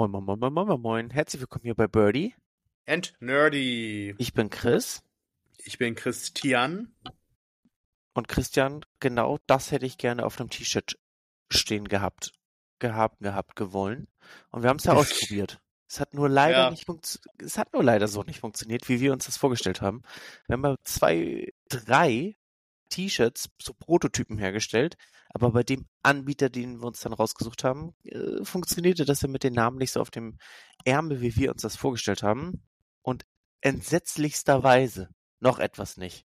Moin, moin, moin, moin, moin, moin. Herzlich willkommen hier bei Birdie. And Nerdy. Ich bin Chris. Ich bin Christian. Und Christian, genau das hätte ich gerne auf einem T-Shirt stehen gehabt. Gehabt, gehabt, gewollen. Und wir haben es ja ausprobiert. Es hat nur leider Ja. nicht funktioniert. Es hat nur leider so nicht funktioniert, wie wir uns das vorgestellt haben. Wir haben zwei, drei T-Shirts, so Prototypen hergestellt, aber bei dem Anbieter, den wir uns dann rausgesucht haben, äh, funktionierte das ja mit den Namen nicht so auf dem Ärmel, wie wir uns das vorgestellt haben. Und entsetzlichsterweise noch etwas nicht.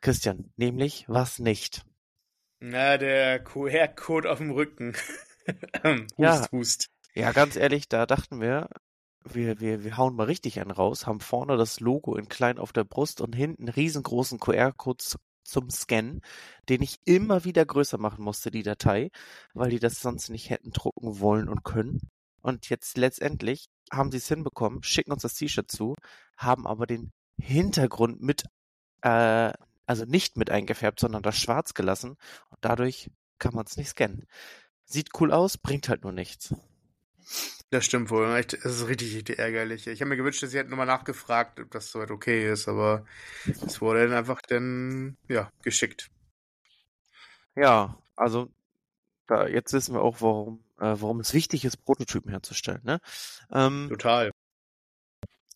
Christian, nämlich was nicht. Na, der QR-Code auf dem Rücken. hust, Ja. hust. Ja, ganz ehrlich, da dachten wir, wir, wir, wir hauen mal richtig einen raus, haben vorne das Logo in klein auf der Brust und hinten riesengroßen QR-Code zu- zum Scannen, den ich immer wieder größer machen musste, die Datei, weil die das sonst nicht hätten drucken wollen und können. Und jetzt letztendlich haben sie es hinbekommen, schicken uns das T-Shirt zu, haben aber den Hintergrund mit, äh, also nicht mit eingefärbt, sondern das schwarz gelassen. Und dadurch kann man es nicht scannen. Sieht cool aus, bringt halt nur nichts. Das stimmt wohl. Das ist richtig, richtig ärgerlich. Ich habe mir gewünscht, dass sie hätten nochmal nachgefragt, ob das soweit okay ist, aber es wurde dann einfach dann, ja, geschickt. Ja, also da, jetzt wissen wir auch, warum, äh, warum es wichtig ist, Prototypen herzustellen. Ne? Ähm, Total.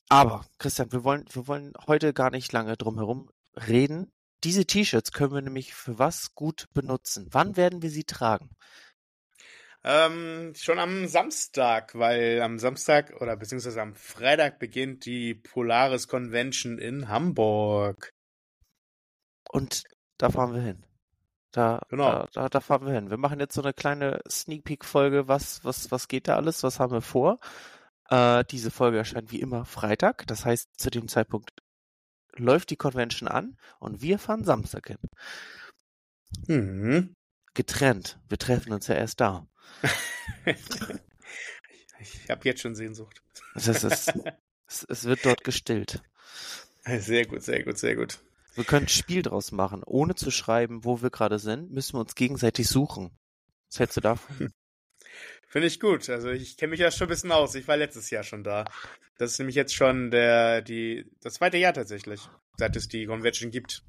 aber Christian, wir wollen, wir wollen heute gar nicht lange drum herum reden. Diese T-Shirts können wir nämlich für was gut benutzen. Wann werden wir sie tragen? Ähm, schon am Samstag, weil am Samstag oder beziehungsweise am Freitag beginnt die Polaris Convention in Hamburg. Und da fahren wir hin. Da, Genau. da, da, da fahren wir hin. Wir machen jetzt so eine kleine Sneak Peek Folge. Was, was, was geht da alles? Was haben wir vor? Äh, diese Folge erscheint wie immer Freitag. Das heißt, zu dem Zeitpunkt läuft die Convention an und wir fahren Samstag hin. Mhm. Getrennt. Wir treffen uns ja erst da. Ich habe jetzt schon Sehnsucht. Das ist, es, es, es wird dort gestillt. Sehr gut, sehr gut, sehr gut. Wir können ein Spiel draus machen. Ohne zu schreiben, wo wir gerade sind, müssen wir uns gegenseitig suchen. Was hältst du davon? Finde ich gut. Also ich kenne mich ja schon ein bisschen aus. Ich war letztes Jahr schon da. Das ist nämlich jetzt schon der, die, das zweite Jahr tatsächlich, seit es die Convention gibt.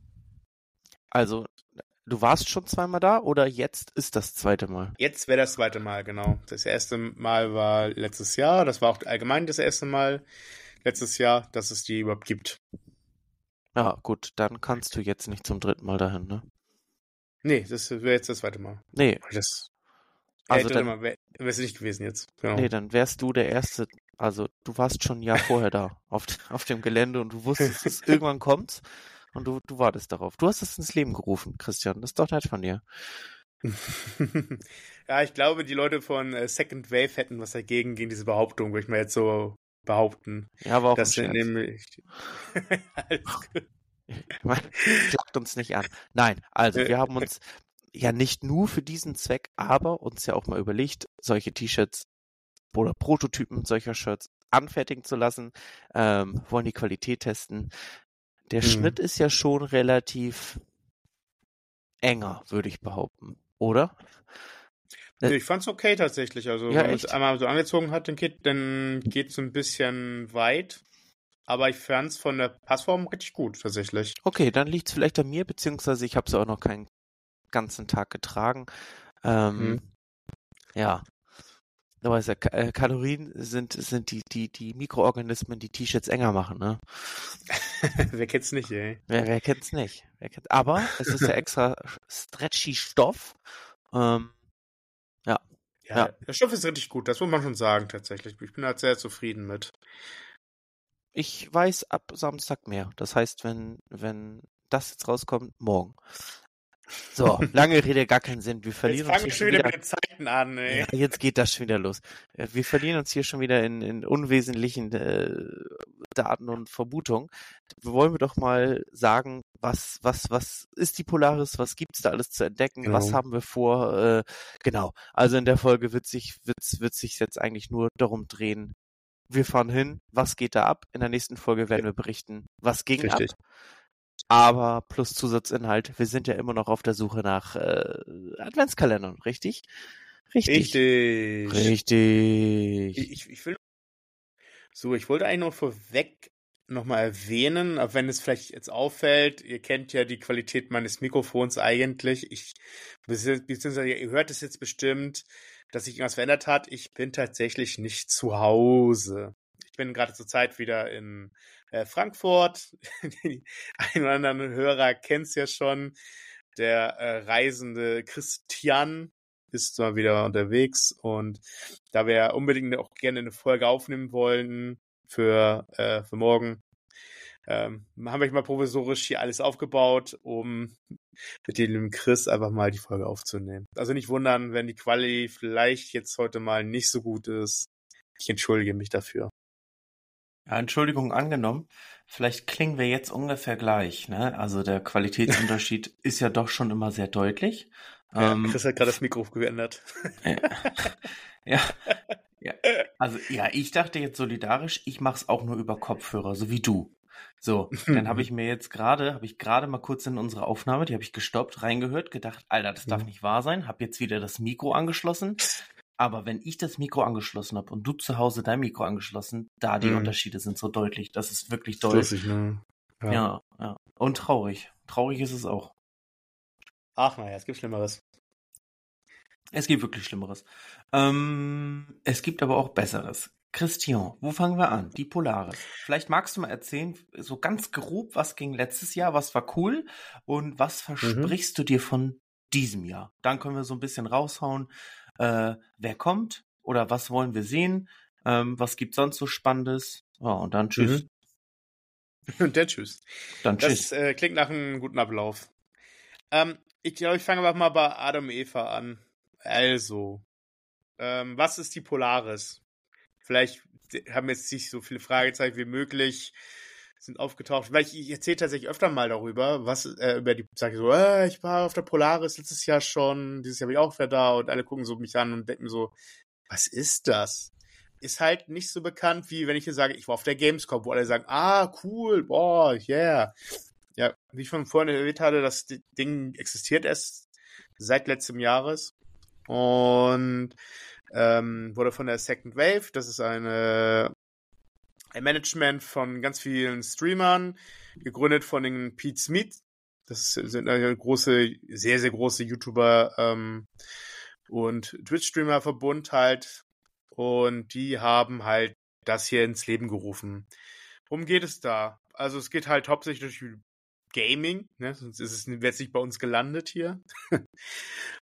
Also, du warst schon zweimal da oder jetzt ist das zweite Mal? Jetzt wäre das zweite Mal, genau. Das erste Mal war letztes Jahr. Das war auch allgemein das erste Mal letztes Jahr, dass es die überhaupt gibt. Ja, gut, dann kannst du jetzt nicht zum dritten Mal dahin, ne? Nee, das wäre jetzt das zweite Mal. Nee, Das Also dann- dann, wäre es nicht gewesen jetzt. Genau. nee, dann wärst du der Erste. Also, du warst schon ein Jahr vorher da, auf, auf dem Gelände und du wusstest, dass es irgendwann kommt und du, du wartest darauf. Du hast es ins Leben gerufen, Christian. Das ist doch nett von dir. ja, ich glaube, die Leute von äh, Second Wave hätten was dagegen, gegen diese Behauptung, würde ich mal jetzt so behaupten. Ja, aber auch Das ein nämlich. Klagt uns nicht an. Nein, also wir haben uns ja nicht nur für diesen Zweck, aber uns ja auch mal überlegt, solche T-Shirts oder Prototypen solcher Shirts anfertigen zu lassen, ähm, wollen die Qualität testen. Der Mhm. Schnitt ist ja schon relativ enger, würde ich behaupten, oder? Nee, ich fand's okay tatsächlich. Also, Ja, wenn man es einmal so angezogen hat, dann geht's ein bisschen weit. Aber ich fand's von der Passform richtig gut, tatsächlich. Okay, dann liegt's vielleicht an mir, beziehungsweise ich habe es auch noch keinen ganzen Tag getragen. Ähm, Mhm. Ja. Weißt ja, äh, Kalorien sind, sind die, die, die Mikroorganismen, die T-Shirts enger machen, ne? Wer kennt's nicht, ey? Wer, wer kennt's nicht? Wer kennt, aber es ist ja extra stretchy Stoff. Ähm, Ja, Ja. der Stoff ist richtig gut, das muss man schon sagen, tatsächlich. Ich bin halt sehr zufrieden mit. ich weiß ab Samstag mehr. Das heißt, wenn, wenn das jetzt rauskommt, morgen. So, lange Rede, gar keinen Sinn. Wir Jetzt verlieren uns fangen hier wir schon schon wieder mit den Zeiten an, ey. Ja, jetzt geht das schon wieder los. Äh, Wir verlieren uns hier schon wieder in, in unwesentlichen äh, Daten und Vermutungen. Wollen wir doch mal sagen, was, was, was ist die Polaris, was gibt's da alles zu entdecken, Genau. was haben wir vor? Äh, genau. Also in der Folge wird sich, wird, wird sich jetzt eigentlich nur darum drehen. Wir fahren hin, was geht da ab? In der nächsten Folge werden wir berichten, was ging Richtig. ab. Aber plus Zusatzinhalt, wir sind ja immer noch auf der Suche nach äh, Adventskalendern, richtig? Richtig. Richtig. Richtig. Ich, ich will. So, ich wollte eigentlich noch vorweg nochmal erwähnen, auch wenn es vielleicht jetzt auffällt, ihr kennt ja die Qualität meines Mikrofons eigentlich. Ich, beziehungsweise ihr hört es jetzt bestimmt, dass sich irgendwas verändert hat. Ich bin tatsächlich nicht zu Hause. Ich bin gerade zur Zeit wieder in äh, Frankfurt. Ein oder anderen Hörer kennt es ja schon. Der äh, reisende Christian ist mal wieder unterwegs und da wir unbedingt auch gerne eine Folge aufnehmen wollen für, äh, für morgen, ähm, haben wir mal provisorisch hier alles aufgebaut, um mit dem Chris einfach mal die Folge aufzunehmen. Also nicht wundern, wenn die Quali vielleicht jetzt heute mal nicht so gut ist. Ich entschuldige mich dafür. Ja, Entschuldigung angenommen. Vielleicht klingen wir jetzt ungefähr gleich. Ne? Also der Qualitätsunterschied ist ja doch schon immer sehr deutlich. Ja, ähm, Chris hat gerade das Mikro geändert. ja, ja, also ja, ich dachte jetzt solidarisch, ich mach's auch nur über Kopfhörer, so wie du. So, dann habe ich mir jetzt gerade, habe ich gerade mal kurz in unsere Aufnahme, die habe ich gestoppt, reingehört, gedacht, Alter, das darf nicht wahr sein, habe jetzt wieder das Mikro angeschlossen. Aber wenn ich das Mikro angeschlossen habe und du zu Hause dein Mikro angeschlossen, da die mhm. Unterschiede sind so deutlich. Das ist wirklich deutlich. Ne? ja. ja, ja. Und traurig. Traurig ist es auch. Ach naja, es gibt Schlimmeres. Es gibt wirklich Schlimmeres. Ähm, es gibt aber auch Besseres. Christian, wo fangen wir an? Die Polaris. Vielleicht magst du mal erzählen, so ganz grob, was ging letztes Jahr, was war cool und was mhm. versprichst mhm. du dir von diesem Jahr? Dann können wir so ein bisschen raushauen, äh, wer kommt oder was wollen wir sehen, ähm, was gibt sonst so Spannendes. Ja, und dann tschüss. Mhm. Und dann tschüss. Dann tschüss. Das äh, klingt nach einem guten Ablauf. Ähm, ich glaube, ich fange einfach mal bei Adam Eva an. Also, ähm, was ist die Polaris? Vielleicht haben jetzt nicht so viele Fragezeichen wie möglich sind aufgetaucht. Weil ich, ich erzähle tatsächlich öfter mal darüber, was äh, über die, sage so, äh, ich war auf der Polaris letztes Jahr schon, dieses Jahr bin ich auch wieder da und alle gucken so mich an und denken so, was ist das? Ist halt nicht so bekannt, wie wenn ich hier sage, ich war auf der Gamescom, wo alle sagen, ah, cool, boah, yeah. Ja, wie ich schon vorhin erwähnt hatte, das Ding existiert erst seit letztem Jahres und ähm, wurde von der Second Wave, das ist eine ein Management von ganz vielen Streamern, gegründet von den Pete Smith. Das sind große, sehr, sehr große YouTuber ähm, und Twitch-Streamer-Verbund halt. Und die haben halt das hier ins Leben gerufen. Worum geht es da? Also es geht halt hauptsächlich durch Gaming, ne? sonst ist es jetzt nicht bei uns gelandet hier.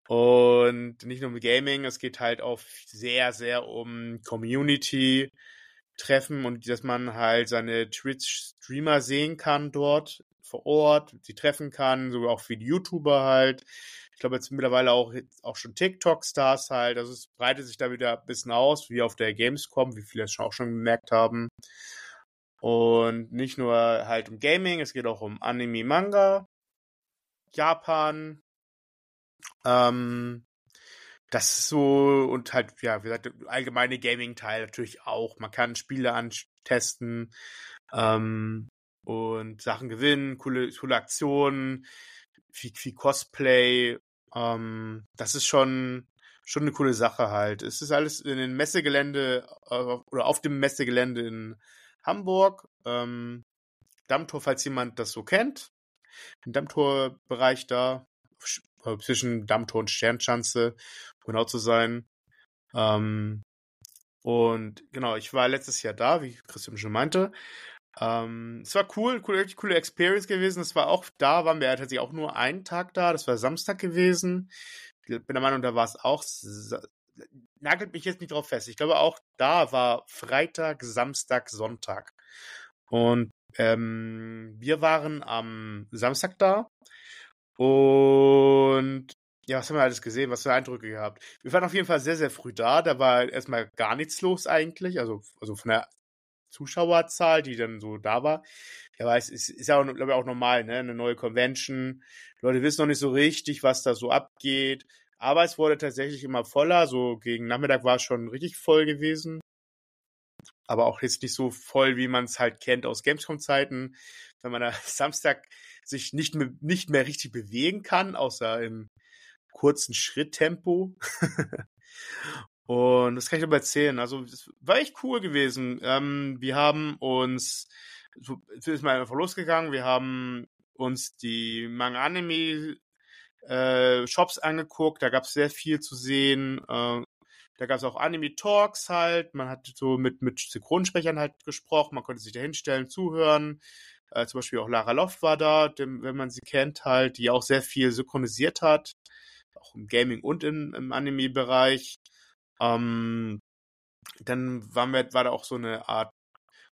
Und nicht nur um Gaming, es geht halt auch sehr, sehr um Community, Treffen und dass man halt seine Twitch-Streamer sehen kann dort vor Ort, sie treffen kann, so auch wie die YouTuber halt. Ich glaube jetzt mittlerweile auch, auch schon TikTok-Stars halt. Also es breitet sich da wieder ein bisschen aus, wie auf der Gamescom, wie viele das auch schon gemerkt haben. Und nicht nur halt um Gaming, es geht auch um Anime, Manga, Japan, ähm, das ist so, und halt, ja, wie gesagt, allgemeine Gaming-Teil natürlich auch. Man kann Spiele antesten ähm, und Sachen gewinnen, coole, coole Aktionen, viel, viel Cosplay. Ähm, das ist schon, schon eine coole Sache halt. Es ist alles in den Messegelände äh, oder auf dem Messegelände in Hamburg. Ähm, Dammtor, falls jemand das so kennt. Im Dammtorbereich da, zwischen Dammtor und Sternschanze, um genau zu sein. Ähm, und genau, ich war letztes Jahr da, wie Christian schon meinte. Ähm, es war cool, cool, coole Experience gewesen. Es war auch, da waren wir tatsächlich auch nur einen Tag da. Das war Samstag gewesen. Ich bin der Meinung, da war es auch, nagelt mich jetzt nicht drauf fest. Ich glaube auch, da war Freitag, Samstag, Sonntag. Und ähm, wir waren am Samstag da und ja, was haben wir alles gesehen? Was für Eindrücke gehabt? Wir waren auf jeden Fall sehr, sehr früh da. Da war erstmal gar nichts los eigentlich. Also, also von der Zuschauerzahl, die dann so da war. Ja, aber es ist, ist ja auch, glaube ich, auch normal, ne? Eine neue Convention. Die Leute wissen noch nicht so richtig, was da so abgeht. Aber es wurde tatsächlich immer voller. So gegen Nachmittag war es schon richtig voll gewesen. Aber auch jetzt nicht so voll, wie man es halt kennt aus Gamescom-Zeiten. Wenn man da Samstag sich nicht mehr, nicht mehr richtig bewegen kann, außer im kurzen Schritttempo. Und das kann ich aber erzählen. Also, das war echt cool gewesen. Ähm, wir haben uns, so, ist mal einfach losgegangen. Wir haben uns die Manga-Anime äh, Shops angeguckt. Da gab es sehr viel zu sehen. Äh, da gab es auch Anime-Talks halt. Man hat so mit, mit Synchronsprechern halt gesprochen. Man konnte sich da hinstellen, zuhören. Äh, zum Beispiel auch Lara Loft war da, dem, wenn man sie kennt halt, die auch sehr viel synchronisiert hat. Auch im Gaming und im, im Anime-Bereich. Ähm, dann waren wir, war da auch so eine Art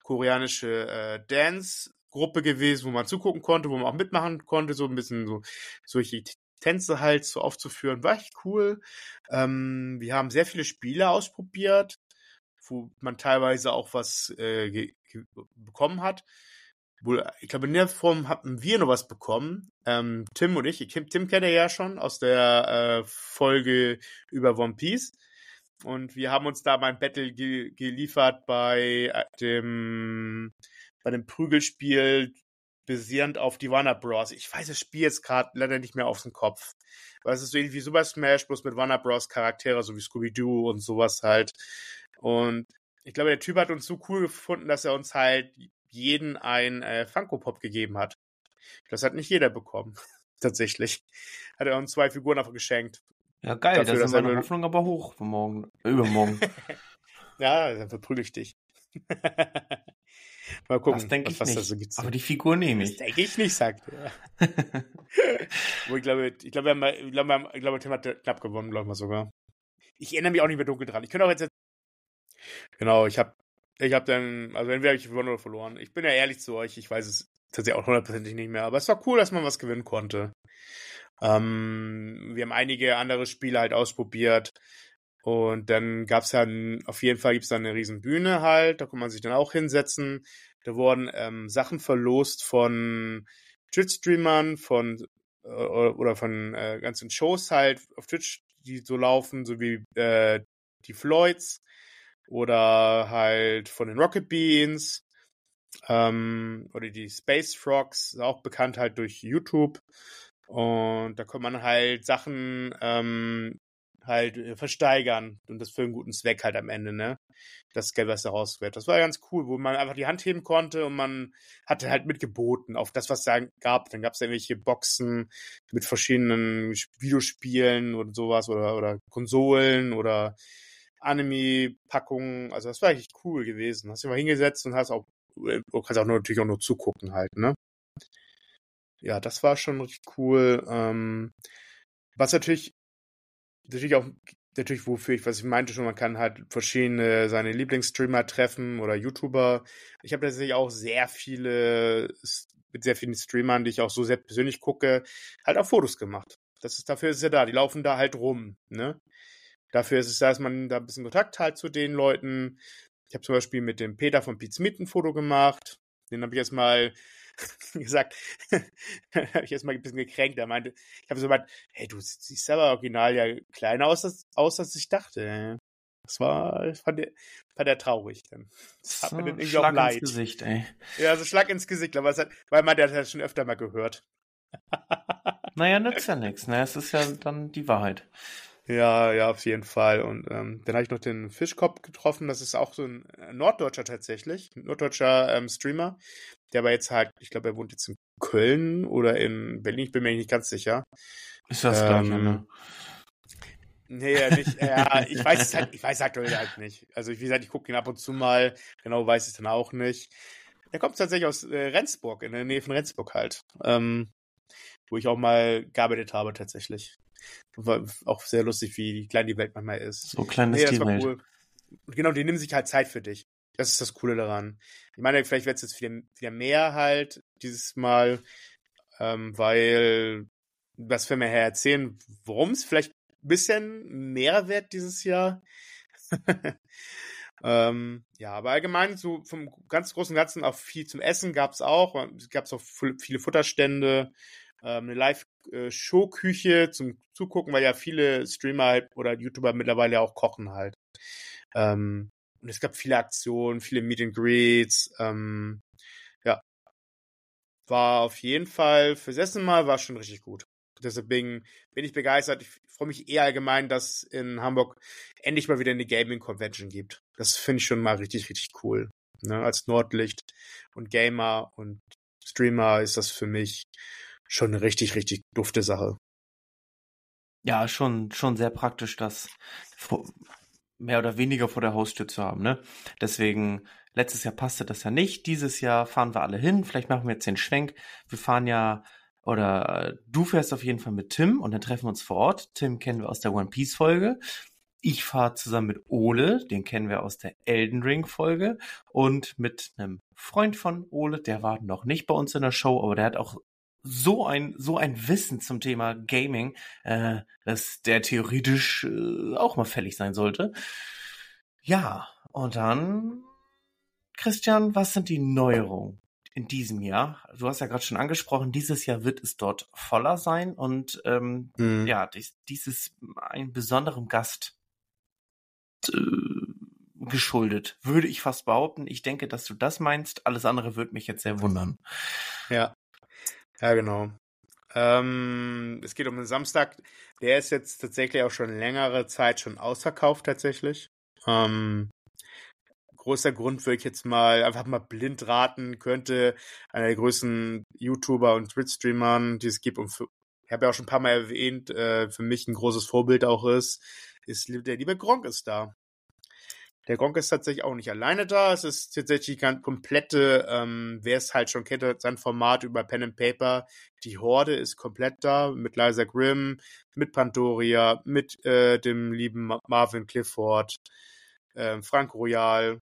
koreanische äh, Dance-Gruppe gewesen, wo man zugucken konnte, wo man auch mitmachen konnte, so ein bisschen so solche Tänze halt so aufzuführen. War echt cool. Ähm, wir haben sehr viele Spiele ausprobiert, wo man teilweise auch was äh, bekommen hat. Ich glaube, in der Form haben wir noch was bekommen. Ähm, Tim und ich. Tim, Tim kennt er ja schon aus der äh, Folge über One Piece. Und wir haben uns da mein Battle ge geliefert bei äh, dem, bei dem Prügelspiel basierend auf die Warner Bros. Ich weiß das Spiel jetzt gerade leider nicht mehr auf den Kopf. Weil es ist so ähnlich wie Super Smash, bloß mit Warner Bros. Charaktere, so wie Scooby-Doo und sowas halt. Und ich glaube, der Typ hat uns so cool gefunden, dass er uns halt jeden ein äh, Funko Pop gegeben hat. Das hat nicht jeder bekommen. Tatsächlich. Hat er uns zwei Figuren einfach geschenkt. Ja, geil, Dafür, da sind meine Hoffnung aber hoch für morgen, äh, übermorgen. ja, dann verprügel ich dich. Mal gucken, das denke ich was, nicht. So gibt. Aber die Figur nehme ich. Das denke ich nicht, sagt er. Ich glaube, ich glaube, wir haben, ich glaube, ich glaube, Tim hat knapp gewonnen, glaube ich mal sogar. Ich erinnere mich auch nicht mehr dunkel dran. Ich könnte auch jetzt. Genau, ich habe ich habe dann, also entweder habe ich gewonnen oder verloren. Ich bin ja ehrlich zu euch, ich weiß es tatsächlich auch hundertprozentig nicht mehr, aber es war cool, dass man was gewinnen konnte. Ähm, wir haben einige andere Spiele halt ausprobiert. Und dann gab's dann, auf jeden Fall gibt's dann eine riesen Bühne halt, da kann man sich dann auch hinsetzen. Da wurden ähm, Sachen verlost von Twitch-Streamern, von äh, oder von äh, ganzen Shows halt auf Twitch, die so laufen, so wie äh, die Floyds oder halt von den Rocket Beans ähm, oder die Space Frogs, auch bekannt halt durch YouTube. Und da kann man halt Sachen ähm, halt äh, versteigern und das für einen guten Zweck halt am Ende, ne? Das Geld, was daraus wird. Das war ganz cool, wo man einfach die Hand heben konnte und man hatte halt mitgeboten auf das, was da gab. Dann gab es irgendwelche Boxen mit verschiedenen Videospielen oder sowas oder, oder Konsolen oder Anime-Packungen. Also das war echt cool gewesen. Hast dich mal hingesetzt und hast auch, äh, du kannst auch nur, natürlich auch nur zugucken halt, ne? Ja, das war schon richtig cool. Ähm, was natürlich natürlich auch, natürlich wofür ich, was ich meinte schon, man kann halt verschiedene seine Lieblingsstreamer treffen oder YouTuber. Ich habe tatsächlich auch sehr viele, mit sehr vielen Streamern, die ich auch so sehr persönlich gucke, halt auch Fotos gemacht. Das ist, dafür ist ja da, die laufen da halt rum, ne? Dafür ist es da, dass man da ein bisschen Kontakt hat zu den Leuten. Ich habe zum Beispiel mit dem Peter von Smith ein Foto gemacht. Den habe ich erstmal gesagt, habe ich erstmal ein bisschen gekränkt. Er meinte, ich habe so gemeint, hey, du siehst aber original ja kleiner aus, als, aus, als ich dachte. Das war, fand der, fand der traurig dann. Das hat so, mir dann irgendwie Schlag auch leid. ins Gesicht, ey. Ja, so Schlag ins Gesicht, aber hat, weil man der hat das schon öfter mal gehört. naja, nützt ja nichts, ne? Es ist ja dann die Wahrheit. Ja, ja, auf jeden Fall. Und ähm, dann habe ich noch den Fischkopf getroffen. Das ist auch so ein äh, Norddeutscher tatsächlich, ein norddeutscher ähm, Streamer. Der aber jetzt halt, ich glaube, er wohnt jetzt in Köln oder in Berlin. Ich bin mir nicht ganz sicher. Ist das ähm, gleiche, ne? Nee, ja, nicht. ja, ich weiß es halt, ich weiß aktuell halt nicht. Also wie gesagt, ich gucke ihn ab und zu mal. Genau weiß ich es dann auch nicht. Er kommt tatsächlich aus äh, Rendsburg, in der Nähe von Rendsburg halt. Ähm, wo ich auch mal gearbeitet habe tatsächlich. War auch sehr lustig, wie klein die Welt manchmal ist. So klein ist nee, die Welt. Cool. Genau, die nehmen sich halt Zeit für dich. Das ist das Coole daran. Ich meine, vielleicht wird es jetzt wieder, wieder mehr halt dieses Mal, ähm, weil was wir mir her erzählen, worum es vielleicht ein bisschen mehr wird dieses Jahr. ähm, ja, aber allgemein so vom ganz großen Ganzen auch viel zum Essen gab es auch. Es gab auch viele Futterstände ähm, eine Live-Show-Küche zum Zugucken, weil ja viele Streamer halt oder YouTuber mittlerweile auch kochen halt. Ähm, und es gab viele Aktionen, viele Meet and Greets. Ähm, ja, war auf jeden Fall fürs erste Mal war schon richtig gut. Deswegen bin ich begeistert. Ich freue mich eher allgemein, dass in Hamburg endlich mal wieder eine Gaming Convention gibt. Das finde ich schon mal richtig, richtig cool. Ne? Als Nordlicht und Gamer und Streamer ist das für mich schon eine richtig, richtig dufte Sache. Ja, schon, schon sehr praktisch, das mehr oder weniger vor der Haustür zu haben, ne? Deswegen, letztes Jahr passte das ja nicht. Dieses Jahr fahren wir alle hin. Vielleicht machen wir jetzt den Schwenk. Wir fahren ja, oder du fährst auf jeden Fall mit Tim und dann treffen wir uns vor Ort. Tim kennen wir aus der One Piece Folge. Ich fahre zusammen mit Ole, den kennen wir aus der Elden Ring Folge und mit einem Freund von Ole, der war noch nicht bei uns in der Show, aber der hat auch so ein, so ein Wissen zum Thema Gaming, äh, dass der theoretisch äh, auch mal fällig sein sollte. Ja, und dann, Christian, was sind die Neuerungen in diesem Jahr? Du hast ja gerade schon angesprochen, dieses Jahr wird es dort voller sein und ähm, mhm. ja, dies, dieses einen besonderen Gast äh, geschuldet, würde ich fast behaupten. Ich denke, dass du das meinst. Alles andere würde mich jetzt sehr wundern. Ja, ja, genau. Ähm, es geht um den Samstag. Der ist jetzt tatsächlich auch schon längere Zeit schon ausverkauft tatsächlich. Ähm, großer Grund würde ich jetzt mal einfach mal blind raten könnte einer der größten YouTuber und Twitch-Streamern, die es gibt und für, ich habe ja auch schon ein paar Mal erwähnt, äh, für mich ein großes Vorbild auch ist, ist der liebe Gronk ist da. Der Gronk ist tatsächlich auch nicht alleine da. Es ist tatsächlich die komplette, ähm, wer es halt schon kennt, sein Format über Pen and Paper. Die Horde ist komplett da mit Liza Grimm, mit Pandoria, mit äh, dem lieben Marvin Clifford, äh, Frank Royal.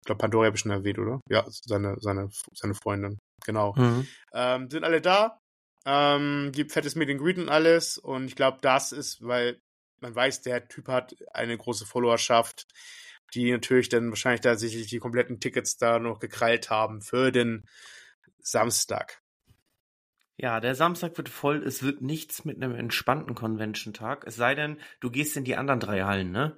Ich glaube, Pandoria habe ich schon erwähnt, oder? Ja, seine, seine, seine Freundin. Genau. Mhm. Ähm, sind alle da. Ähm, gibt fettes Meet and Greet und alles. Und ich glaube, das ist, weil man weiß, der Typ hat eine große Followerschaft die natürlich dann wahrscheinlich tatsächlich die kompletten Tickets da noch gekrallt haben für den Samstag. Ja, der Samstag wird voll. Es wird nichts mit einem entspannten Convention-Tag. Es sei denn, du gehst in die anderen drei Hallen, ne?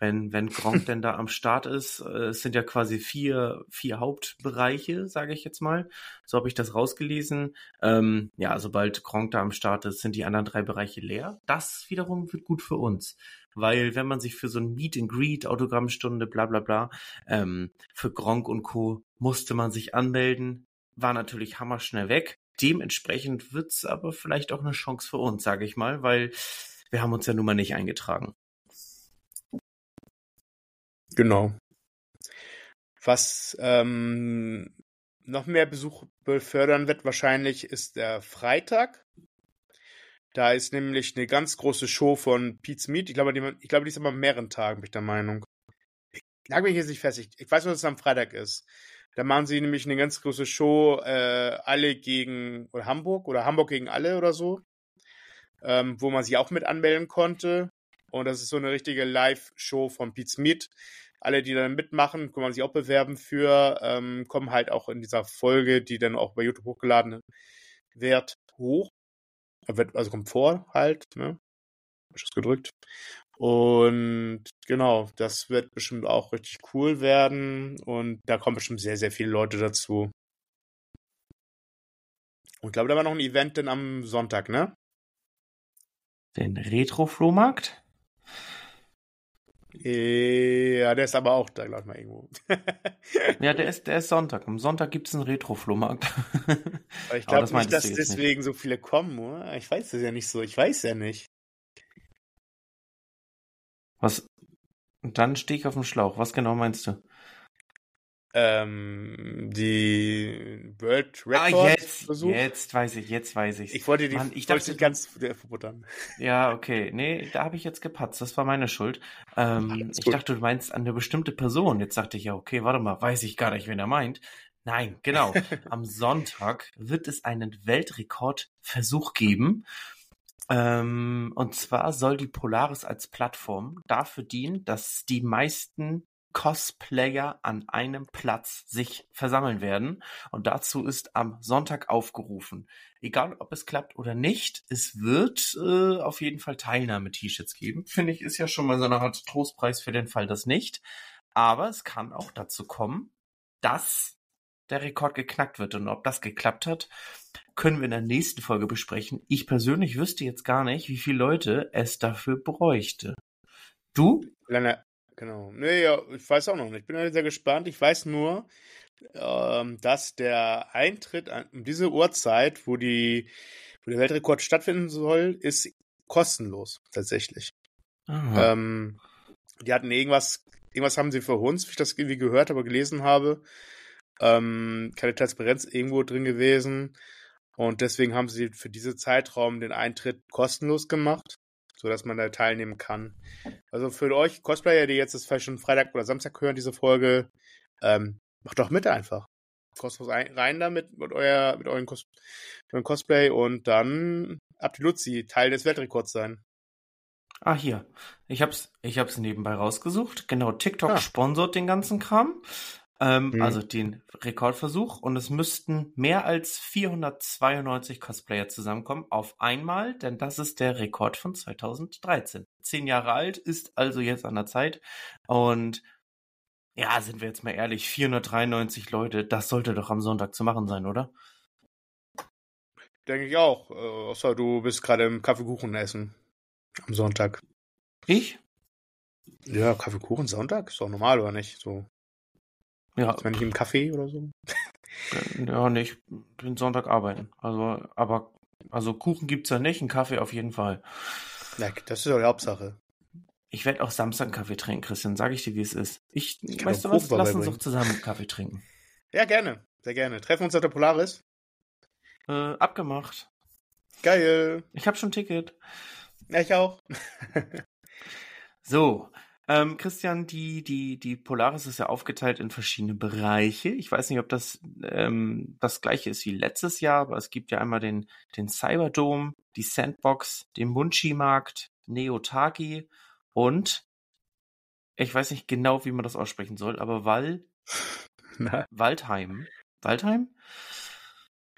Wenn, wenn Gronk denn da am Start ist, äh, es sind ja quasi vier, vier Hauptbereiche, sage ich jetzt mal. So habe ich das rausgelesen. Ähm, ja, sobald Gronk da am Start ist, sind die anderen drei Bereiche leer. Das wiederum wird gut für uns weil wenn man sich für so ein Meet and Greet, Autogrammstunde, bla bla bla, ähm, für Gronk und Co. musste man sich anmelden, war natürlich hammerschnell weg. Dementsprechend wird's aber vielleicht auch eine Chance für uns, sage ich mal, weil wir haben uns ja nun mal nicht eingetragen. Genau. Was ähm, noch mehr Besuch befördern wird wahrscheinlich ist der Freitag. Da ist nämlich eine ganz große Show von Pete's Meat. Ich glaube, die, ich glaube, die ist aber an mehreren Tagen, bin ich der Meinung. Ich lag mich jetzt nicht fest. Ich, ich weiß nur, dass es am Freitag ist. Da machen sie nämlich eine ganz große Show, äh, alle gegen oder Hamburg oder Hamburg gegen alle oder so, ähm, wo man sich auch mit anmelden konnte. Und das ist so eine richtige Live-Show von Pete's Meat. Alle, die dann mitmachen, kann man sich auch bewerben für, ähm, kommen halt auch in dieser Folge, die dann auch bei YouTube hochgeladen wird, hoch also kommt vor halt, ne? Das gedrückt. Und genau, das wird bestimmt auch richtig cool werden. Und da kommen bestimmt sehr, sehr viele Leute dazu. Und ich glaube, da war noch ein Event denn am Sonntag, ne? Den Retro-Flohmarkt? Ja, der ist aber auch da, glaube ich mal, irgendwo. ja, der ist, der ist Sonntag. Am Sonntag gibt es einen Retro-Flohmarkt. ich glaube das nicht, dass deswegen nicht. so viele kommen, oder? Ich weiß es ja nicht so. Ich weiß ja nicht. Was? Dann stehe ich auf dem Schlauch. Was genau meinst du? Ähm, die World Record ah, jetzt, Versuch. Jetzt weiß ich, jetzt weiß ich. Ich wollte die Mann, ich dachte, ganz verbuttern. Ja, okay. Nee, da habe ich jetzt gepatzt. Das war meine Schuld. Ähm, ich dachte, du meinst an eine bestimmte Person. Jetzt dachte ich ja, okay, warte mal, weiß ich gar nicht, wen er meint. Nein, genau. Am Sonntag wird es einen Weltrekordversuch geben. Ähm, und zwar soll die Polaris als Plattform dafür dienen, dass die meisten Cosplayer an einem Platz sich versammeln werden. Und dazu ist am Sonntag aufgerufen. Egal, ob es klappt oder nicht, es wird äh, auf jeden Fall Teilnahme-T-Shirts geben. Finde ich, ist ja schon mal so eine Art Trostpreis für den Fall, das nicht. Aber es kann auch dazu kommen, dass der Rekord geknackt wird. Und ob das geklappt hat, können wir in der nächsten Folge besprechen. Ich persönlich wüsste jetzt gar nicht, wie viele Leute es dafür bräuchte. Du? Lange, genau. Nee, ja, ich weiß auch noch nicht. Ich bin sehr gespannt. Ich weiß nur, ähm, dass der Eintritt an um diese Uhrzeit, wo die, wo der Weltrekord stattfinden soll, ist kostenlos tatsächlich. Ähm, die hatten irgendwas, irgendwas haben sie verhunzt, wie ich das irgendwie gehört, aber gelesen habe. Ähm, keine Transparenz irgendwo drin gewesen. Und deswegen haben sie für diesen Zeitraum den Eintritt kostenlos gemacht, sodass man da teilnehmen kann. Also für euch Cosplayer, die jetzt das vielleicht schon Freitag oder Samstag hören, diese Folge, ähm, macht doch mit einfach. Kosmos rein damit mit, euer, mit euren Cos mit Cosplay und dann ab die Luzi Teil des Weltrekords sein. Ah, hier. Ich hab's, ich hab's nebenbei rausgesucht. Genau, TikTok ah. sponsort den ganzen Kram. Ähm, mhm. Also den Rekordversuch. Und es müssten mehr als 492 Cosplayer zusammenkommen auf einmal, denn das ist der Rekord von 2013. Zehn Jahre alt, ist also jetzt an der Zeit. Und ja, sind wir jetzt mal ehrlich, 493 Leute, das sollte doch am Sonntag zu machen sein, oder? Denke ich auch. Äh, außer du bist gerade im Kaffeekuchen essen. Am Sonntag. Ich? Ja, Kaffeekuchen Sonntag? Ist doch normal, oder nicht? So. Ja. Wenn ich im Kaffee oder so? ja, nicht. Den Sonntag arbeiten. Also, aber, also Kuchen gibt's ja nicht, einen Kaffee auf jeden Fall. Ja, das ist doch die Hauptsache. Ich werde auch Samstag einen Kaffee trinken, Christian. Sag ich dir, wie es ist. Ich, ich weißt du was? Lass uns doch zusammen Kaffee trinken. Ja, gerne. Sehr gerne. Treffen wir uns auf der Polaris? Äh, abgemacht. Geil. Ich habe schon ein Ticket. Ja, ich auch. so. Ähm, Christian, die, die, die Polaris ist ja aufgeteilt in verschiedene Bereiche. Ich weiß nicht, ob das ähm, das gleiche ist wie letztes Jahr, aber es gibt ja einmal den, den Cyberdome, die Sandbox, den Munchi-Markt, Neotaki und ich weiß nicht genau, wie man das aussprechen soll, aber Wal Na? Waldheim. Waldheim?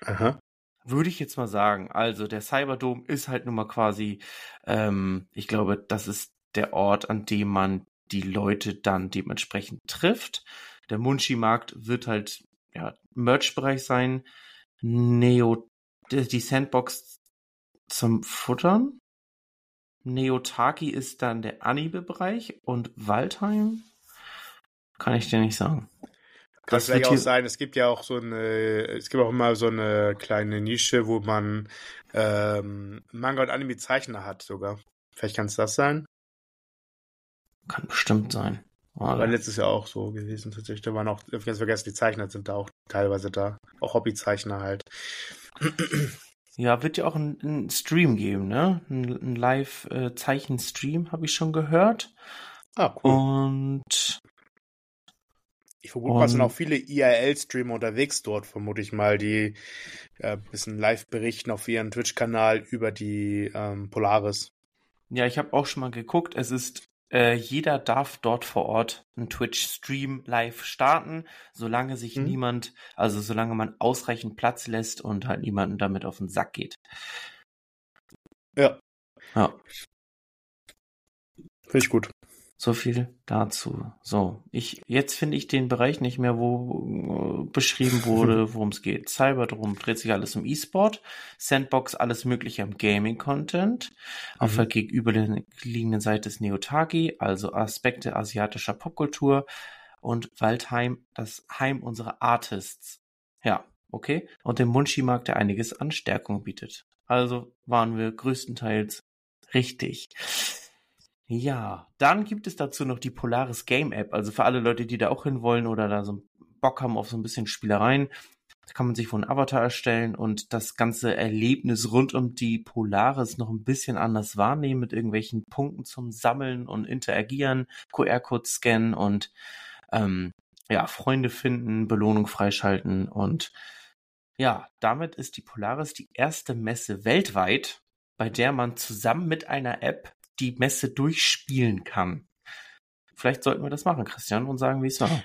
Aha. Würde ich jetzt mal sagen. Also der Cyberdome ist halt nun mal quasi, ähm, ich glaube, das ist der Ort, an dem man die Leute dann dementsprechend trifft. Der Munchi-Markt wird halt ja, Merch-Bereich sein. Neo, die Sandbox zum Futtern. Neotaki ist dann der Anime-Bereich und Waldheim kann ich dir nicht sagen. Kann das vielleicht auch sein, es gibt ja auch so eine, es gibt auch immer so eine kleine Nische, wo man ähm, Manga und Anime-Zeichner hat sogar. Vielleicht kann es das sein? Kann bestimmt sein. Aber War letztes Jahr auch so gewesen tatsächlich. Da waren auch, ganz vergessen, die Zeichner sind da auch teilweise da. Auch Hobbyzeichner halt. Ja, wird ja auch ein, Stream geben, ne? Ein, ein Live-Zeichen-Stream, habe ich schon gehört. Ah, cool. Und. Ich vermute mal, sind auch viele IRL-Streamer unterwegs dort, vermute ich mal, die äh, bisschen live berichten auf ihren Twitch-Kanal über die ähm, Polaris. Ja, ich habe auch schon mal geguckt. Es ist äh, jeder darf dort vor Ort einen Twitch-Stream live starten, solange sich mhm. niemand, also solange man ausreichend Platz lässt und halt niemanden damit auf den Sack geht. Ja. Ja. Finde ich gut. So viel dazu. So, ich jetzt finde ich den Bereich nicht mehr, wo äh, beschrieben wurde, worum es geht. Cyberdome dreht sich alles um E-Sport, Sandbox alles mögliche am Gaming-Content. Mhm. Auf der gegenüberliegenden Seite ist Neotagi, also Aspekte asiatischer Popkultur und Waldheim, das Heim unserer Artists. Ja, okay. Und dem Munchi-Markt, der einiges an Stärkung bietet. Also waren wir größtenteils richtig. Ja, dann gibt es dazu noch die Polaris Game App. Also für alle Leute, die da auch hinwollen oder da so Bock haben auf so ein bisschen Spielereien. Da kann man sich wohl einen Avatar erstellen und das ganze Erlebnis rund um die Polaris noch ein bisschen anders wahrnehmen mit irgendwelchen Punkten zum Sammeln und Interagieren, QR-Code scannen und ähm, ja, Freunde finden, Belohnung freischalten und ja, damit ist die Polaris die erste Messe weltweit, bei der man zusammen mit einer App die Messe durchspielen kann. Vielleicht sollten wir das machen, Christian, und sagen, wie es war.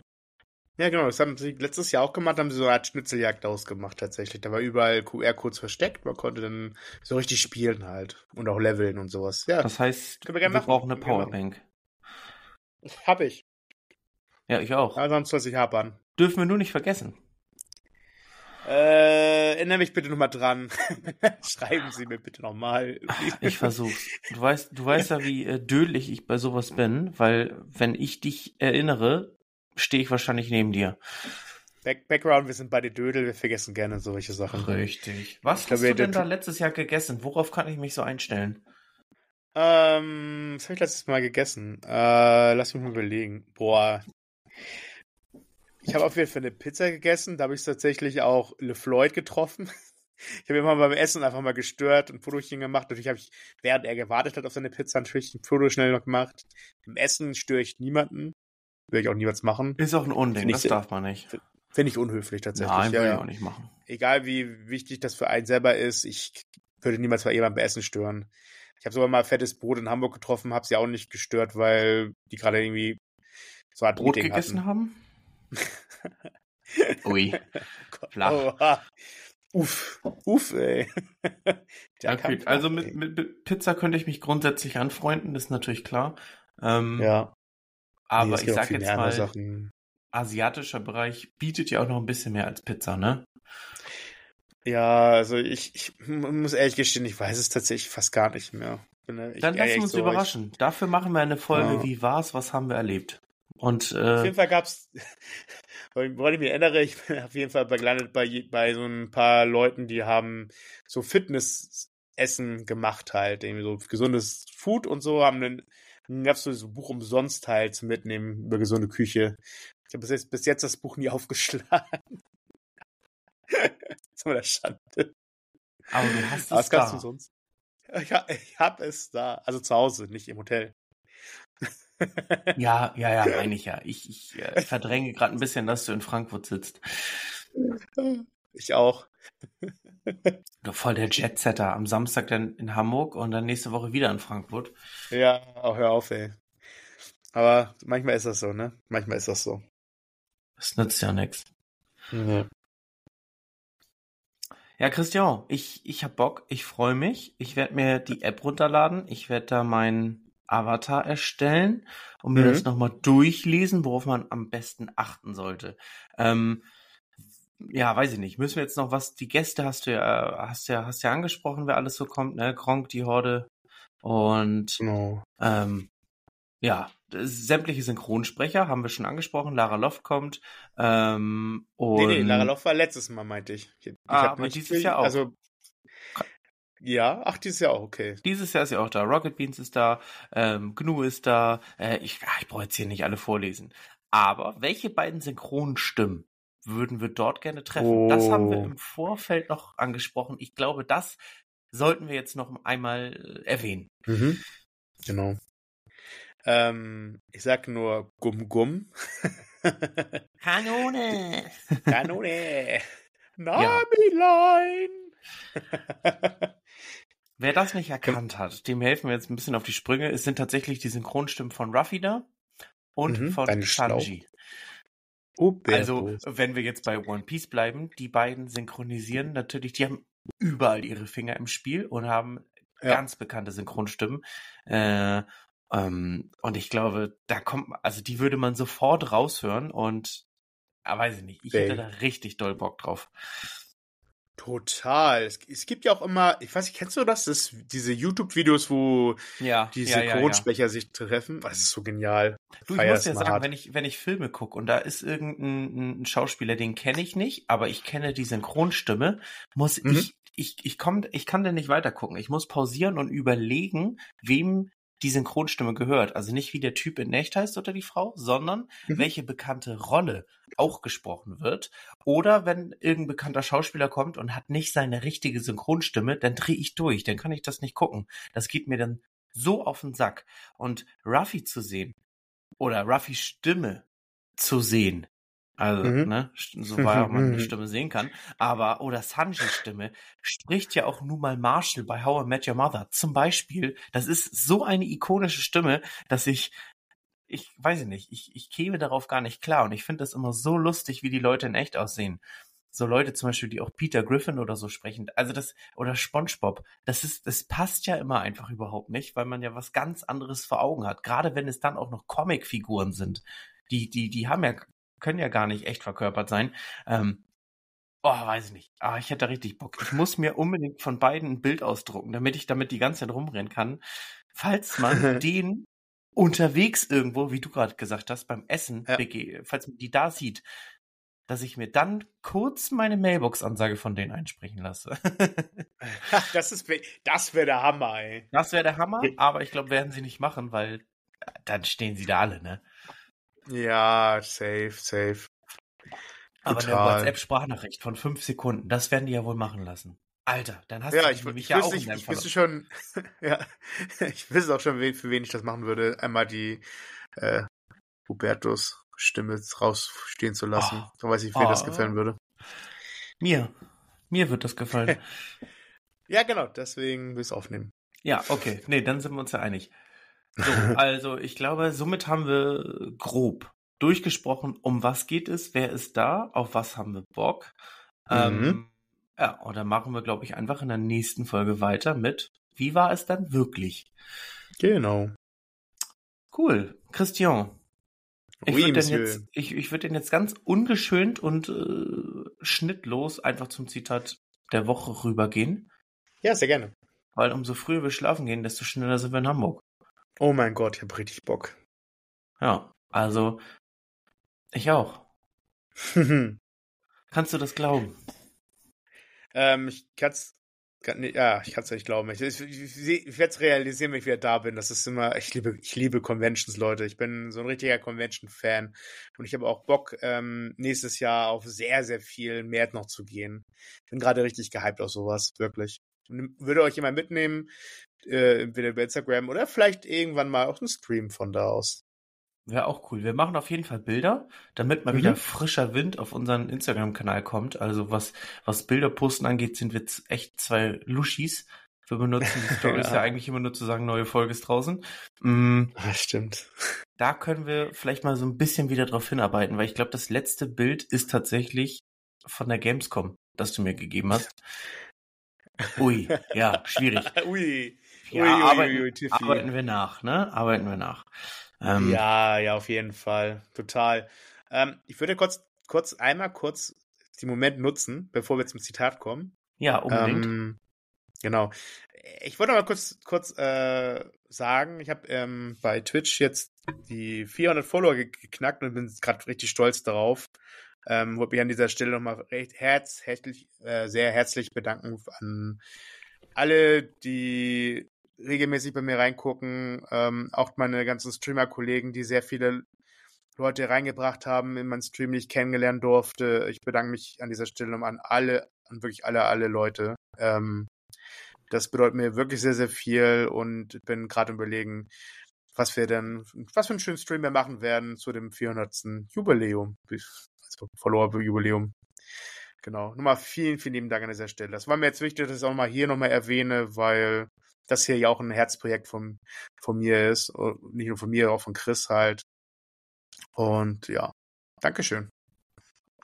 Ja, genau, das haben sie letztes Jahr auch gemacht, haben sie so eine Art Schnitzeljagd ausgemacht tatsächlich. Da war überall QR-Codes versteckt, man konnte dann so richtig spielen halt und auch leveln und sowas. Ja. Das heißt, wir, wir brauchen eine Powerbank. Hab ich. Ja, ich auch. Ja, sonst was ich hapern. Dürfen wir nur nicht vergessen. Äh, erinnere mich bitte nochmal dran. Schreiben Sie mir bitte nochmal. ich versuch's. Du weißt, du weißt ja, wie äh, dödlich ich bei sowas bin, weil wenn ich dich erinnere, stehe ich wahrscheinlich neben dir. Back Background, wir sind beide Dödel, wir vergessen gerne solche Sachen. Richtig. Was glaub, hast du denn da letztes Jahr gegessen? Worauf kann ich mich so einstellen? Ähm, was habe ich letztes Mal gegessen? Äh, lass mich mal überlegen. Boah. Ich habe auf jeden Fall eine Pizza gegessen. Da habe ich tatsächlich auch LeFloid getroffen. Ich habe immer beim Essen einfach mal gestört und ein Fotochen gemacht. Natürlich habe ich, während er gewartet hat auf seine Pizza, natürlich ein Foto schnell noch gemacht. Im Essen störe ich niemanden. Will ich auch niemals machen. Ist auch ein Unding, Find das ich, darf man nicht. Finde ich unhöflich tatsächlich. Nein, ja, will ich auch nicht machen. Egal wie wichtig das für einen selber ist, ich würde niemals bei jemandem beim Essen stören. Ich habe sogar mal fettes Brot in Hamburg getroffen, habe sie auch nicht gestört, weil die gerade irgendwie so ein Brot Meeting gegessen hatten. haben? Ui. Flach. Oh, Uff, uff, ey. okay, also mit, mit, Pizza könnte ich mich grundsätzlich anfreunden, ist natürlich klar. Ähm, ja. Aber nee, ich sag jetzt mal, Sachen. asiatischer Bereich bietet ja auch noch ein bisschen mehr als Pizza, ne? Ja, also ich, ich muss ehrlich gestehen, ich weiß es tatsächlich fast gar nicht mehr. Ich, Dann lassen wir uns so, überraschen. Ich, Dafür machen wir eine Folge, ja. wie war's, was haben wir erlebt? Und, äh, auf jeden Fall gab's, woran ich mich erinnere, ich bin auf jeden Fall begleitet bei, bei so ein paar Leuten, die haben so Fitnessessen gemacht halt, irgendwie so gesundes Food und so, haben dann gab's so ein Buch umsonst halt zum Mitnehmen über gesunde Küche. Ich habe bis jetzt, bis jetzt das Buch nie aufgeschlagen. Zu meiner Schande. Aber du hast es Was da. du sonst? Ich, ich hab es da. Also zu Hause, nicht im Hotel. Ja, ja, ja, meine ich ja. Ich, ich äh, verdränge gerade ein bisschen, dass du in Frankfurt sitzt. Ich auch. Du voll der Jetsetter. Am Samstag dann in Hamburg und dann nächste Woche wieder in Frankfurt. Ja, auch hör auf, ey. Aber manchmal ist das so, ne? Manchmal ist das so. Das nützt ja nichts. Ja. Ja, Christian, ich, ich hab Bock, ich freue mich. Ich werde mir die App runterladen. Ich werde da meinen Avatar erstellen und mir mhm. das nochmal durchlesen, worauf man am besten achten sollte. Ähm, ja, weiß ich nicht. Müssen wir jetzt noch was, die Gäste hast du ja, hast ja, hast ja angesprochen, wer alles so kommt, ne? Gronk, die Horde und genau. ähm, ja, sämtliche Synchronsprecher haben wir schon angesprochen. Lara Loft kommt. Ähm, und nee, nee, Lara Loft war letztes Mal, meinte ich. ich, ich ah, aber dieses viel, Jahr auch. Also, ja, ach, dieses Jahr auch, okay. Dieses Jahr ist ja auch da. Rocket Beans ist da, ähm, GNU ist da. Äh, ich ich brauche jetzt hier nicht alle vorlesen. Aber welche beiden Synchronstimmen würden wir dort gerne treffen? Oh. Das haben wir oh. im Vorfeld noch angesprochen. Ich glaube, das sollten wir jetzt noch einmal äh, erwähnen. Mhm. Genau. Ähm, ich sag nur Gum Gum. Kanone. Kanone. Nabilein. Wer das nicht erkannt hat, dem helfen wir jetzt ein bisschen auf die Sprünge. Es sind tatsächlich die Synchronstimmen von Ruffy da und mhm, von Sanji. Oh, also, wenn wir jetzt bei One Piece bleiben, die beiden synchronisieren natürlich, die haben überall ihre Finger im Spiel und haben ja. ganz bekannte Synchronstimmen. Äh, ähm, und ich glaube, da kommt, also die würde man sofort raushören und, ah, weiß ich nicht, ich Dang. hätte da richtig doll Bock drauf. Total. Es, es, gibt ja auch immer, ich weiß nicht, kennst du das? das diese YouTube-Videos, wo ja, die Synchronsprecher ja, ja, sich treffen? Das ist so genial. Du, ich muss ja sagen, hart. wenn ich, wenn ich Filme gucke und da ist irgendein ein Schauspieler, den kenne ich nicht, aber ich kenne die Synchronstimme, muss mhm. ich, ich, ich komm, ich kann denn nicht weiter gucken. Ich muss pausieren und überlegen, wem die Synchronstimme gehört. Also nicht wie der Typ in echt heißt oder die Frau, sondern mhm. welche bekannte Rolle auch gesprochen wird. Oder wenn irgendein bekannter Schauspieler kommt und hat nicht seine richtige Synchronstimme, dann drehe ich durch, dann kann ich das nicht gucken. Das geht mir dann so auf den Sack. Und Ruffy zu sehen oder Ruffys Stimme zu sehen, also, mhm. ne, so weit man eine Stimme sehen kann. Aber, oder Sanjis Stimme spricht ja auch nun mal Marshall bei How I Met Your Mother. Zum Beispiel, das ist so eine ikonische Stimme, dass ich, ich weiß nicht, ich, ich käme darauf gar nicht klar. Und ich finde das immer so lustig, wie die Leute in echt aussehen. So Leute zum Beispiel, die auch Peter Griffin oder so sprechen. Also das, oder SpongeBob. Das ist, das passt ja immer einfach überhaupt nicht, weil man ja was ganz anderes vor Augen hat. Gerade wenn es dann auch noch Comicfiguren sind die, die, die haben ja können ja gar nicht echt verkörpert sein. Ähm, Oh, weiß ich nicht. Ah, ich hätte richtig Bock. Ich muss mir unbedingt von beiden ein Bild ausdrucken, damit ich damit die ganze Zeit rumrennen kann. Falls man den unterwegs irgendwo, wie du gerade gesagt hast, beim Essen, ja. falls man die da sieht, dass ich mir dann kurz meine Mailbox-Ansage von denen einsprechen lasse. das ist, das wäre der Hammer, ey. Das wäre der Hammer, aber ich glaube, werden sie nicht machen, weil äh, dann stehen sie da alle, ne? Ja, safe, safe. Aber Total. eine WhatsApp-Sprachnachricht von fünf Sekunden, das werden die ja wohl machen lassen. Alter, dann hast ja, du mich ja auch ich, in ich wüsste schon, ja, ich wüsste auch schon, für wen ich das machen würde. Einmal die äh, Hubertus Stimme rausstehen zu lassen. Oh. Da weiß ich, wie oh. das gefallen würde. Mir. Mir wird das gefallen. ja, genau, deswegen will ich es aufnehmen. Ja, okay. Nee, dann sind wir uns ja einig. So, also ich glaube, somit haben wir grob durchgesprochen, um was geht es, wer ist da, auf was haben wir Bock. Ähm, mhm. Ähm, ja, und dann machen wir, glaube ich, einfach in der nächsten Folge weiter mit, wie war es dann wirklich? Genau. Cool. Christian, ich oui, würde den, jetzt, ich, ich würd den jetzt ganz ungeschönt und äh, schnittlos einfach zum Zitat der Woche rübergehen. Ja, sehr gerne. Weil umso früher wir schlafen gehen, desto schneller sind wir in Hamburg. Oh mein Gott, ich hab richtig Bock. Ja, also ich auch. Kannst du das glauben? Ähm, ich kann's kann, ja, ich kann es nicht glauben. Ich, ich, ich, ich werde es realisieren, wenn ich wieder da bin. Das ist immer, ich liebe, ich liebe Conventions, Leute. Ich bin so ein richtiger Convention-Fan. Und ich habe auch Bock, ähm, nächstes Jahr auf sehr, sehr viel mehr noch zu gehen. Ich bin gerade richtig gehypt auf sowas, wirklich. Würde euch immer mitnehmen, äh, entweder über Instagram oder vielleicht irgendwann mal auch einen Stream von da aus. Wäre auch cool. Wir machen auf jeden Fall Bilder, damit mal mhm. wieder frischer Wind auf unseren Instagram-Kanal kommt. Also was, was Bilder posten angeht, sind wir echt zwei Luschis. Wir benutzen die Stories ja. ja. eigentlich immer nur zu sagen, neue Folge ist draußen. Mhm. Das stimmt. Da können wir vielleicht mal so ein bisschen wieder drauf hinarbeiten, weil ich glaube, das letzte Bild ist tatsächlich von der Gamescom, das du mir gegeben hast. Ui, ja, schwierig. ui. Ja, ui, ui, arbeiten, arbeiten wir nach, ne? Arbeiten wir nach. Ähm, ja, ja, auf jeden Fall. Total. Ähm, ich würde kurz, kurz einmal kurz den Moment nutzen, bevor wir zum Zitat kommen. Ja, unbedingt. Ähm, genau. Ich wollte mal kurz, kurz äh, sagen, ich habe ähm, bei Twitch jetzt die 400 Follower geknackt und bin gerade richtig stolz darauf. Ähm, wollte mich an dieser Stelle nochmal recht herz, herzlich, äh, sehr herzlich bedanken an alle, die regelmäßig bei mir reingucken, ähm, auch meine ganzen Streamer-Kollegen, die sehr viele Leute reingebracht haben in meinen Stream, die ich kennengelernt durfte. Ich bedanke mich an dieser Stelle nochmal an alle, an wirklich alle, alle Leute. Ähm, das bedeutet mir wirklich sehr, sehr viel und bin gerade überlegen, was wir denn, was für einen schönen Stream wir machen werden zu dem 400. Jubiläum, also Follower-Jubiläum. Genau. Nochmal vielen, vielen lieben Dank an dieser Stelle. Das war mir jetzt wichtig, dass ich auch nochmal hier nochmal erwähne, weil das hier ja auch ein Herzprojekt von, von mir ist. Und nicht nur von mir, auch von Chris halt. Und ja, Dankeschön.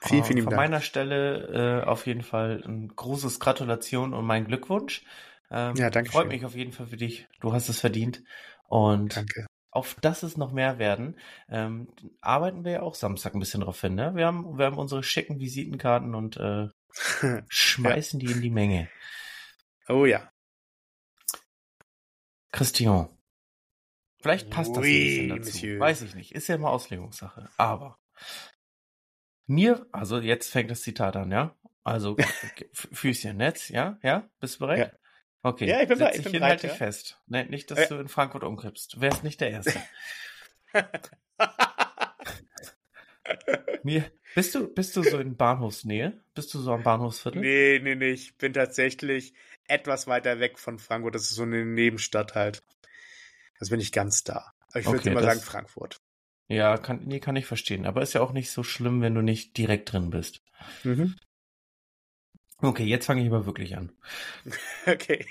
Vielen, vielen Dank. Von meiner Stelle äh, auf jeden Fall ein großes Gratulation und mein Glückwunsch. Ähm, ja, danke. Freut mich auf jeden Fall für dich. Du hast es verdient. Und danke. auf das es noch mehr werden, ähm, arbeiten wir ja auch Samstag ein bisschen drauf hin. Ne? Wir, haben, wir haben unsere schicken Visitenkarten und äh, schmeißen ja. die in die Menge. Oh ja. Christian. Vielleicht passt das oui, ein bisschen dazu. Monsieur. Weiß ich nicht. Ist ja immer Auslegungssache. Aber mir, also jetzt fängt das Zitat an, ja? Also Füßchen, Netz, ja? Ja? Bist du bereit? Ja. Okay. Ja, ich bin bereit. Ich, bin bereit, dich ja. fest. Nee, nicht, dass ja. du in Frankfurt umkippst. Du wärst nicht der Erste. Mir, bist du, bist du so in Bahnhofsnähe? Bist du so am Bahnhofsviertel? Nee, nee, nee. Ich bin tatsächlich etwas weiter weg von Frankfurt. Das ist so eine Nebenstadt halt. Also bin ich ganz da. Aber ich würde okay, immer das, sagen Frankfurt. Ja, kann, nee, kann ich verstehen. Aber ist ja auch nicht so schlimm, wenn du nicht direkt drin bist. Mhm. Okay, jetzt fange ich aber wirklich an. okay.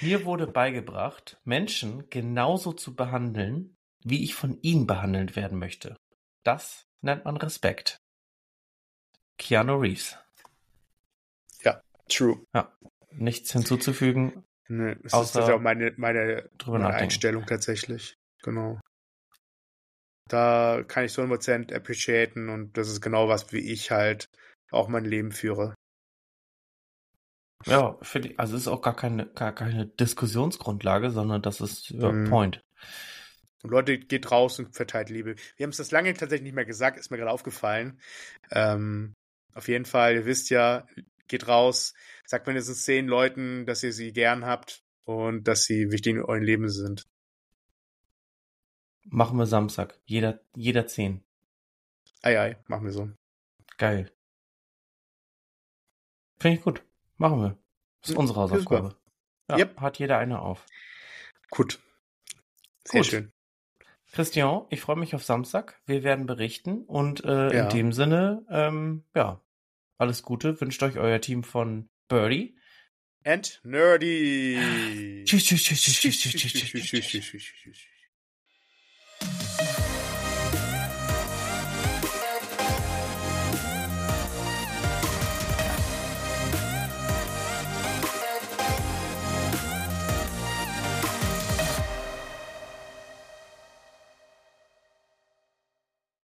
Mir wurde beigebracht, Menschen genauso zu behandeln, wie ich von ihnen behandelt werden möchte. Das nennt man Respekt. Keanu Reeves. Ja, true. Ja, nichts hinzuzufügen. Nee, das außer ist auch meine, meine, meine Einstellung tatsächlich. Genau. Da kann ich so 100% appreciaten und das ist genau was, wie ich halt auch mein Leben führe. Ja, finde ich, also ist auch gar keine, gar keine Diskussionsgrundlage, sondern das ist ja, mm. Point. Und Leute, geht raus und verteilt Liebe. Wir haben es das lange tatsächlich nicht mehr gesagt, ist mir gerade aufgefallen. Ähm, auf jeden Fall, ihr wisst ja, geht raus, sagt mindestens zehn Leuten, dass ihr sie gern habt und dass sie wichtig in eurem Leben sind. Machen wir Samstag. Jeder, jeder zehn. Ei, ei, machen wir so. Geil. Finde ich gut. Machen wir. Das ist hm, unsere Hausaufgabe. Ja, yep. Hat jeder eine auf. Gut. Sehr gut. schön. Christian, ich freue mich auf Samstag. Wir werden berichten und äh, ja. in dem Sinne, ähm, ja, alles Gute. Wünscht euch euer Team von Birdie. And Nerdy. tschüss, tschüss, tschüss, tschüss, tschüss, tschüss, tschüss, tschüss, tschüss, tschüss.